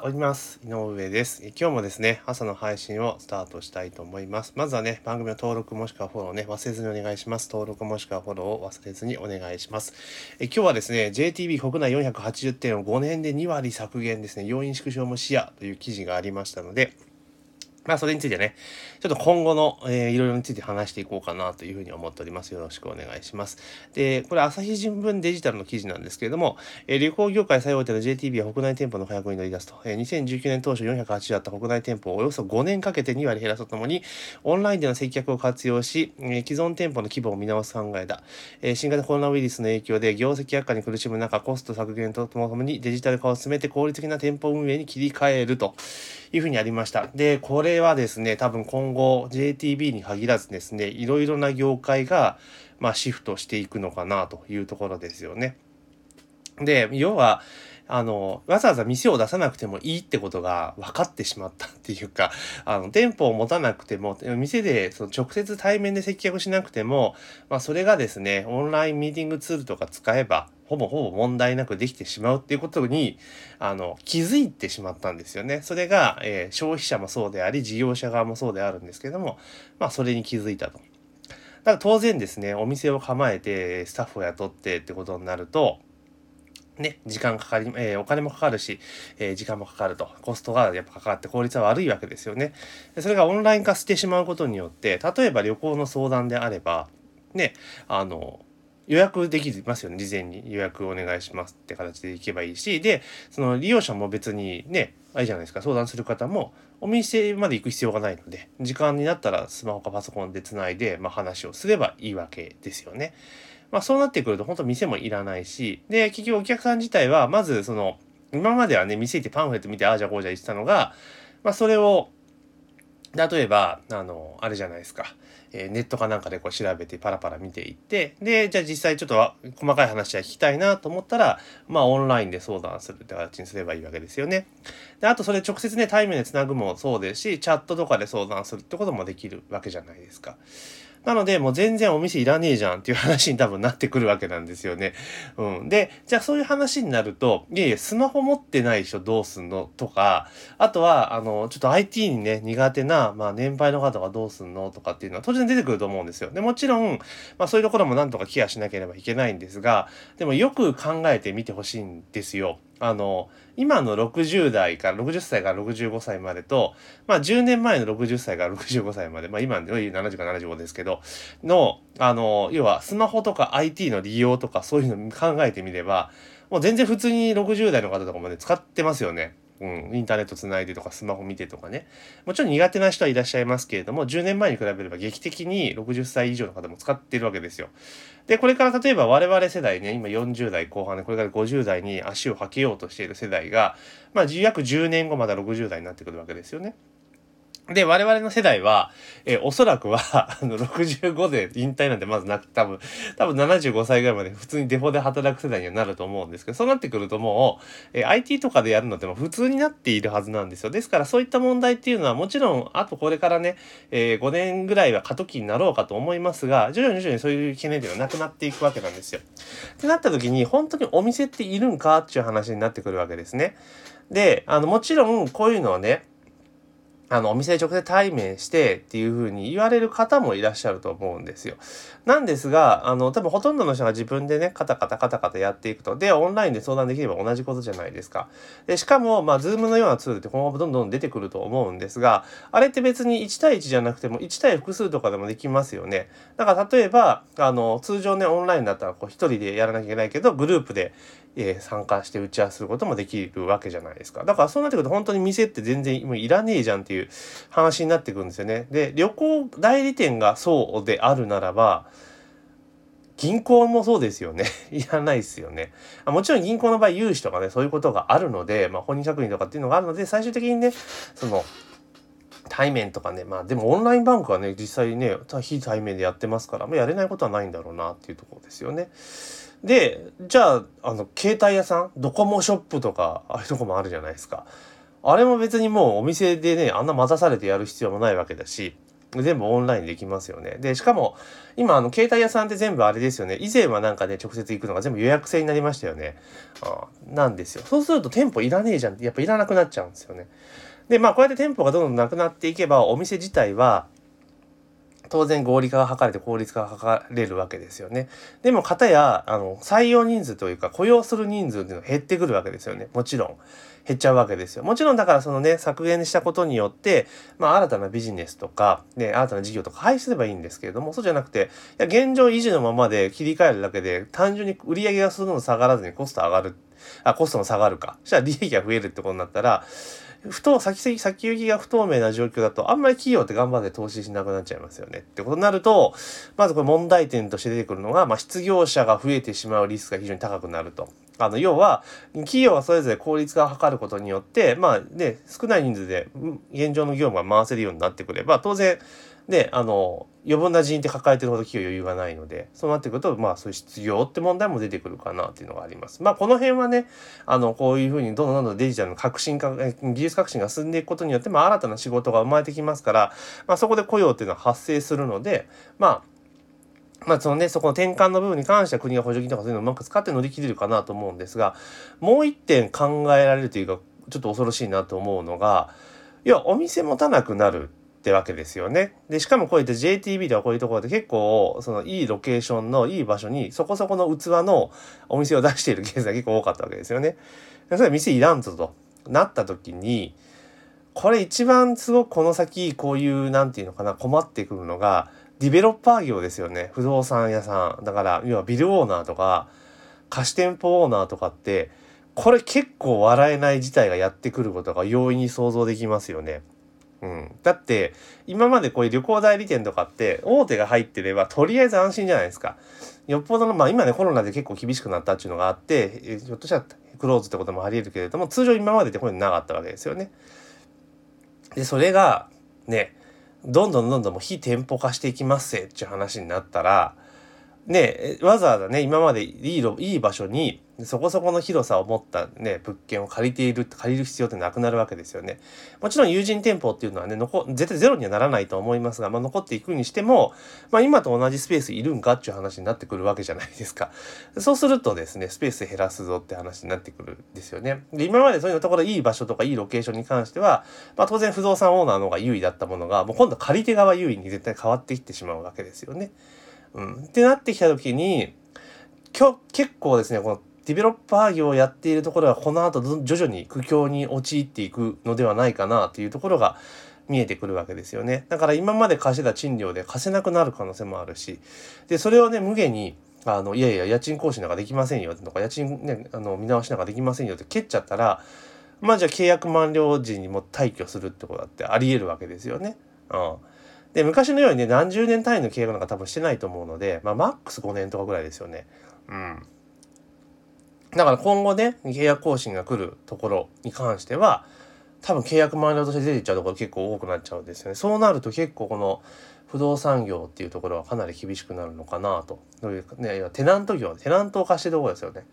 ございます。井上です。今日もですね、朝の配信をスタートしたいと思います。まずはね、番組の登録もしくはフォローね、忘れずにお願いします。登録もしくはフォローを忘れずにお願いします。え今日はですね、JTB 国内480点を5年で2割削減ですね、要因縮小も視野という記事がありましたので、まあ、それについてね、ちょっと今後の、えー、いろいろについて話していこうかなというふうに思っております。よろしくお願いします。で、これ、朝日新聞デジタルの記事なんですけれども、えー、旅行業界最大手の JTB は国内店舗の開発に乗り出すと、えー、2019年当初480あった国内店舗をおよそ5年かけて2割減らすとともに、オンラインでの接客を活用し、えー、既存店舗の規模を見直す考えだ。えー、新型コロナウイルスの影響で業績悪化に苦しむ中、コスト削減とともにデジタル化を進めて効率的な店舗運営に切り替えるというふうにありました。で、これはですね、多分今後 JTB に限らずですね、いろいろな業界が、まあ、シフトしていくのかなというところですよね。で、要は、あの、わざわざ店を出さなくてもいいってことが分かってしまったっていうか、あの、店舗を持たなくても、店でその直接対面で接客しなくても、まあ、それがですね、オンラインミーティングツールとか使えば、ほぼほぼ問題なくできてしまうっていうことに、あの、気づいてしまったんですよね。それが、えー、消費者もそうであり、事業者側もそうであるんですけども、まあ、それに気づいたと。だから当然ですね、お店を構えて、スタッフを雇ってってことになると、ね、時間かかり、えー、お金もかかるし、えー、時間もかかると。コストがやっぱかかって効率は悪いわけですよね。それがオンライン化してしまうことによって、例えば旅行の相談であれば、ね、あの、予約できますよね。事前に予約お願いしますって形で行けばいいし、で、その利用者も別にね、あれじゃないですか、相談する方も、お店まで行く必要がないので、時間になったらスマホかパソコンでつないで、まあ、話をすればいいわけですよね。まあそうなってくると本当店もいらないし、で、結局お客さん自体は、まずその、今まではね、店行ってパンフレット見て、ああじゃこうじゃ言ってたのが、まあそれを、例えば、あの、あれじゃないですか。え、ネットかなんかでこう調べてパラパラ見ていって、で、じゃあ実際ちょっと細かい話は聞きたいなと思ったら、まあオンラインで相談するって形にすればいいわけですよね。で、あとそれ直接ね、対面でつなぐもそうですし、チャットとかで相談するってこともできるわけじゃないですか。なので、もう全然お店いらねえじゃんっていう話に多分なってくるわけなんですよね。うん。で、じゃあそういう話になると、いやいや、スマホ持ってない人どうすんの？とか、あとは、あの、ちょっと IT にね、苦手な、まあ年配の方がどうすんの？とかっていうのは当然出てくると思うんですよ。で、もちろん、まあそういうところもなんとかケアしなければいけないんですが、でもよく考えてみてほしいんですよ。あの、今の60代から60歳から65歳までと、まあ10年前の60歳から65歳まで、まあ今70か75ですけど、の、あの、要はスマホとか IT の利用とかそういうの考えてみれば、もう全然普通に60代の方とかもね、使ってますよね。うん、インターネットつないでとかスマホ見てとかね。もちろん苦手な人はいらっしゃいますけれども、10年前に比べれば劇的に60歳以上の方も使ってるわけですよ。で、これから例えば我々世代ね、今40代後半で、これから50代に足を履けようとしている世代が、まあ約10年後まだ60代になってくるわけですよね。で、我々の世代は、えー、おそらくは、あの、65で引退なんてまずなく、多分、多分75歳ぐらいまで普通にデフォで働く世代にはなると思うんですけど、そうなってくるともう、えー、IT とかでやるのっても普通になっているはずなんですよ。ですからそういった問題っていうのはもちろん、あとこれからね、えー、5年ぐらいは過渡期になろうかと思いますが、徐々に徐々にそういう懸念っていうのはなくなっていくわけなんですよ。ってなった時に、本当にお店っているんかっていう話になってくるわけですね。で、あの、もちろんこういうのはね、あの、お店直接対面してっていうふうに言われる方もいらっしゃると思うんですよ。なんですが、あの、多分ほとんどの人が自分でね、カタカタカタカタやっていくと。で、オンラインで相談できれば同じことじゃないですか。で、しかも、まあ、ズームのようなツールって今後どんどん出てくると思うんですが、あれって別に1対1じゃなくても1対複数とかでもできますよね。だから例えば、あの、通常ね、オンラインだったらこう1人でやらなきゃいけないけど、グループでえー、参加して打ち合わせすることもできるわけじゃないですか。だからそうなってくると本当に店って全然もういらねえじゃんっていうう話になってくるんですよね。で、旅行代理店がそうであるならば、銀行もそうですよね。いらないですよね。もちろん銀行の場合、融資とかね、そういうことがあるので、まあ、本人確認とかっていうのがあるので、最終的にね、その、対面とかね、まあでもオンラインバンクはね、実際ね、非対面でやってますから、まあ、やれないことはないんだろうなっていうところですよね。で、じゃあ、あの、携帯屋さん、ドコモショップとか、ああいうとこもあるじゃないですか。あれも別にもうお店でね、あんな混ざされてやる必要もないわけだし、全部オンラインできますよね。で、しかも、今、あの、携帯屋さんって全部あれですよね。以前はなんかね、直接行くのが全部予約制になりましたよね。あなんですよ。そうすると店舗いらねえじゃんって、やっぱいらなくなっちゃうんですよね。で、まあ、こうやって店舗がどんどんなくなっていけば、お店自体は、当然合理化が図れて効率化が図れるわけですよね。でも、かたや、あの、採用人数というか、雇用する人数っていうのが減ってくるわけですよね。もちろん。減っちゃうわけですよ。もちろんだからそのね、削減したことによって、まあ新たなビジネスとか、ね、新たな事業とか廃止すればいいんですけれども、そうじゃなくて、いや現状維持のままで切り替えるだけで、単純に売り上げがそのの下がらずにコスト上がる、あ、コストも下がるか。そしたら利益が増えるってことになったら、不透先先行きが不透明な状況だとあんまり企業って頑張って投資しなくなっちゃいますよねってことになるとまずこれ問題点として出てくるのが、まあ、失業者が増えてしまうリスクが非常に高くなると。あの要は企業はそれぞれ効率化を図ることによってまあね少ない人数で現状の業務が回せるようになってくれば当然であの余分な人員って抱えてるほど企業余裕がないのでそうなってくるとまあそういう失業って問題も出てくるかなっていうのがあります。まあこの辺はねあのこういうふうにどんどんどんどんデジタルの革新化技術革新が進んでいくことによって、まあ、新たな仕事が生まれてきますから、まあ、そこで雇用っていうのは発生するのでまあまあそのね、そこの転換の部分に関しては国が補助金とかそういうのをうまく使って乗り切れるかなと思うんですが、もう一点考えられるというか、ちょっと恐ろしいなと思うのが、いや、お店持たなくなるってわけですよね。で、しかもこうやって JTB ではこういうところで結構、そのいいロケーションのいい場所にそこそこの器のお店を出しているケースが結構多かったわけですよね。それは店いらんぞとなった時に、これ一番すごくこの先こういう何て言うのかな困ってくるのがディベロッパー業ですよね。不動産屋さん。だから要はビルオーナーとか貸し店舗オーナーとかってこれ結構笑えない事態がやってくることが容易に想像できますよね。うん、だって今までこういう旅行代理店とかって大手が入ってればとりあえず安心じゃないですか。よっぽどのまあ今ねコロナで結構厳しくなったっていうのがあってひょっとしたらクローズってこともありえるけれども通常今までってこういうのなかったわけですよね。でそれがねどんどんどんどんもう非店舗化していきますせっていう話になったらねわざわざね今までいいいい場所にそこそこの広さを持ったね、物件を借りている、借りる必要ってなくなるわけですよね。もちろん友人店舗っていうのはね、残、絶対ゼロにはならないと思いますが、まあ残っていくにしても、まあ今と同じスペースいるんかっていう話になってくるわけじゃないですか。そうするとですね、スペース減らすぞって話になってくるんですよね。で、今までそういうところいい場所とかいいロケーションに関しては、まあ当然不動産オーナーの方が優位だったものが、もう今度借り手側優位に絶対変わってきてしまうわけですよね。うん。ってなってきた時に、今日結構ですね、このディベロッパー業をやっているところはこの後徐々に苦境に陥っていくのではないかなというところが見えてくるわけですよね。だから今まで貸してた賃料で貸せなくなる可能性もあるし、で、それをね、無限に、あの、いやいや、家賃更新なんかできませんよとか、家賃ね、あの、見直しなんかできませんよって蹴っちゃったら、まあじゃあ契約満了時にも退去するってことだってあり得るわけですよね。うん。で、昔のようにね、何十年単位の契約なんか多分してないと思うので、まあマックス5年とかぐらいですよね。うん。だから今後ね、契約更新が来るところに関しては、多分契約満了として出ていっちゃうところ結構多くなっちゃうんですよね。そうなると結構この不動産業っていうところはかなり厳しくなるのかなと。どういうかね、テナント業、テナントを貸してるところですよね。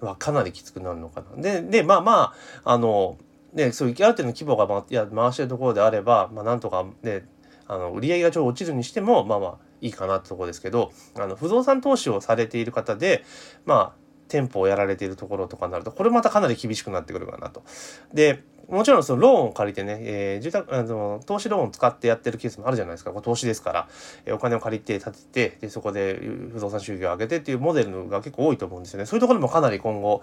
はかなりきつくなるのかな。で、で、まあまあ、あの、ね、そういうある程度の規模が回や回してるところであれば、まあなんとかね、あの売り上げがちょっと落ちるにしても、まあまあいいかなってとこですけど、あの不動産投資をされている方で、まあ店舗をやられているところとかになるとこれまたかなり厳しくなってくるかなと。でもちろんそのローンを借りてね、えー、住宅あの投資ローンを使ってやってるケースもあるじゃないですか。これ投資ですから、えー、お金を借りて建ててでそこで不動産収益を上げてっていうモデルが結構多いと思うんですよね。そういうところもかなり今後、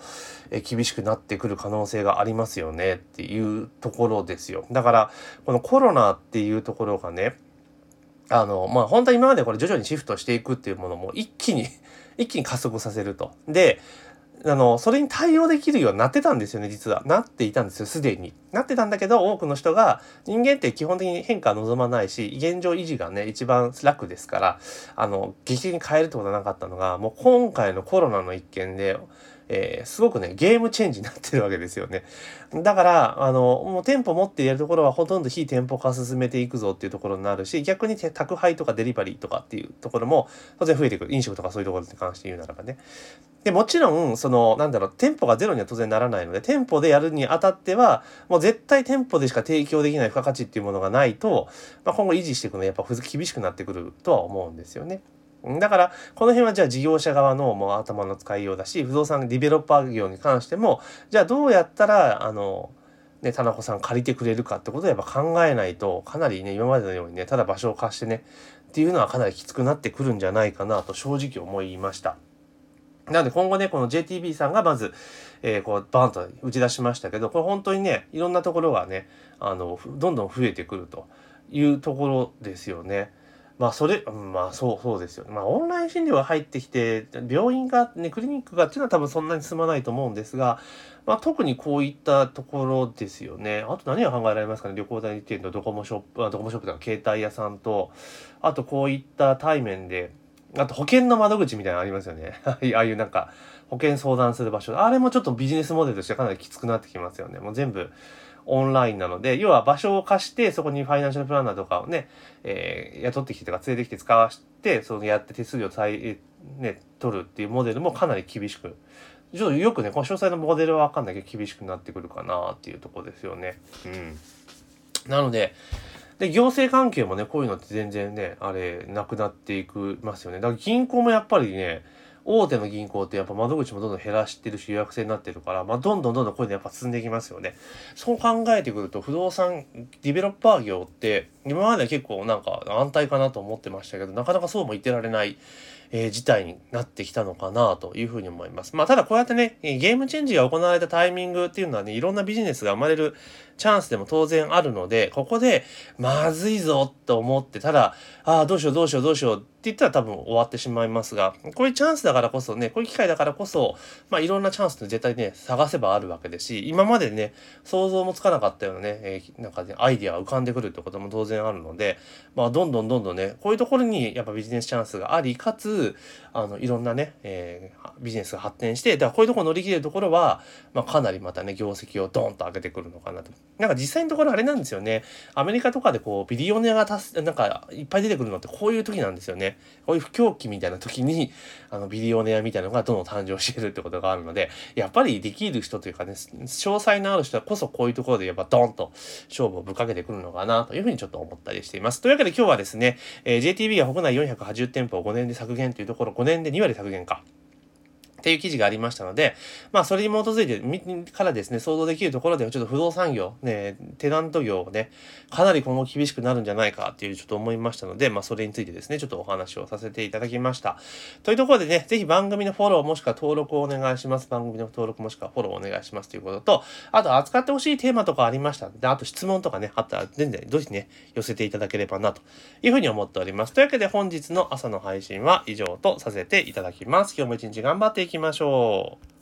えー、厳しくなってくる可能性がありますよねっていうところですよ。だからこのコロナっていうところがねあのまあ本当は今までこれ徐々にシフトしていくっていうものも一気に一気に加速させると。で、あの、それに対応できるようになってたんですよね、実は。なっていたんですよ、すでに。なってたんだけど、多くの人が、人間って基本的に変化は望まないし、現状維持がね、一番楽ですから、あの、劇的に変えるってことはなかったのが、もう今回のコロナの一件で、えー、すごくね、ゲームチェンジになってるわけですよね。だから、あの、もう店舗持ってやるところはほとんど非店舗化進めていくぞっていうところになるし、逆に宅配とかデリバリーとかっていうところも当然増えてくる。飲食とかそういうところに関して言うならばね。で、もちろん、その、なんだろう、店舗がゼロには当然ならないので、店舗でやるにあたっては、もう絶対店舗でしか提供できない付加価値っていうものがないと、まあ、今後維持していくのはやっぱ厳しくなってくるとは思うんですよね。だから、この辺はじゃあ事業者側のもう頭の使いようだし、不動産ディベロッパー業に関しても、じゃあどうやったら、あの、ね、田中さん借りてくれるかってことをやっぱ考えないと、かなりね、今までのようにね、ただ場所を貸してね、っていうのはかなりきつくなってくるんじゃないかなと正直思いました。なので今後ね、この JTB さんがまず、えー、こう、バーンと打ち出しましたけど、これ本当にね、いろんなところがね、あの、どんどん増えてくるというところですよね。まあそれ、まあそうそうですよ。まあオンライン診療が入ってきて、病院がね、クリニックがっていうのは多分そんなに進まないと思うんですが、まあ特にこういったところですよね。あと何が考えられますかね？旅行代理店とドコモショップ、ドコモショップとか携帯屋さんと、あとこういった対面で、あと保険の窓口みたいなのありますよね。ああいうなんか保険相談する場所。あれもちょっとビジネスモデルとしてかなりきつくなってきますよね。もう全部オンラインなので、要は場所を貸して、そこにファイナンシャルプランナーとかをね、えー、雇ってきてとか連れてきて使わして、そのやって手数料再、ね、取るっていうモデルもかなり厳しく、ちょっとよくね、この詳細のモデルはわかんないけど厳しくなってくるかなっていうとこですよね。うん。なので、で、行政関係もね、こういうのって全然ね、あれ、なくなっていくますよね。だから銀行もやっぱりね、大手の銀行ってやっぱ窓口もどんどん減らしてるし予約制になってるから、まあ、どんどんどんどんこういうのやっぱ進んでいきますよね。そう考えてくると不動産ディベロッパー業って今まで結構なんか安泰かなと思ってましたけどなかなかそうも言ってられない。えー、事態になってきたのかなというふうに思います。まあ、ただこうやってね、ゲームチェンジが行われたタイミングっていうのはね、いろんなビジネスが生まれるチャンスでも当然あるので、ここで、まずいぞと思って、ただ、ああ、どうしようどうしようどうしようって言ったら多分終わってしまいますが、こういうチャンスだからこそね、こういう機会だからこそ、まあいろんなチャンスって絶対ね、探せばあるわけですし、今までね、想像もつかなかったようなね、えー、なんかね、アイディアが浮かんでくるってことも当然あるので、まあどんどんどんどんね、こういうところにやっぱビジネスチャンスがあり、かつ、あの、いろんなね、えー、ビジネスが発展して、だからこういうところ乗り切れるところは、まあかなりまたね、業績をドーンと上げてくるのかなと。なんか実際のところあれなんですよね。アメリカとかでこう、ビリオネアがたす、なんかいっぱい出てくるのってこういう時なんですよね。こういう不況期みたいな時に、あの、ビリオネアみたいなのがどんどん誕生してるってことがあるので、やっぱりできる人というかね、詳細のある人はこそこういうところでやっぱドンと勝負をぶっかけてくるのかなというふうにちょっと思ったりしています。というわけで今日はですね、えー、JTB が国内480店舗を5年で削減というところ、5年で2割削減か。っていう記事がありましたので、まあそれに基づいてからですね、想像できるところではちょっと不動産業、ね、テナント業をね、かなり今後厳しくなるんじゃないかっていうちょっと思いましたので、まあそれについてですね、ちょっとお話をさせていただきました。というところでね、ぜひ番組のフォローもしくは登録をお願いします。番組の登録もしくはフォローをお願いしますということと、あと扱ってほしいテーマとかありましたで、あと質問とかね、あったら全然どうしね、寄せていただければなというふうに思っております。というわけで本日の朝の配信は以上とさせていただきます。今日も一日頑張っていききましょう。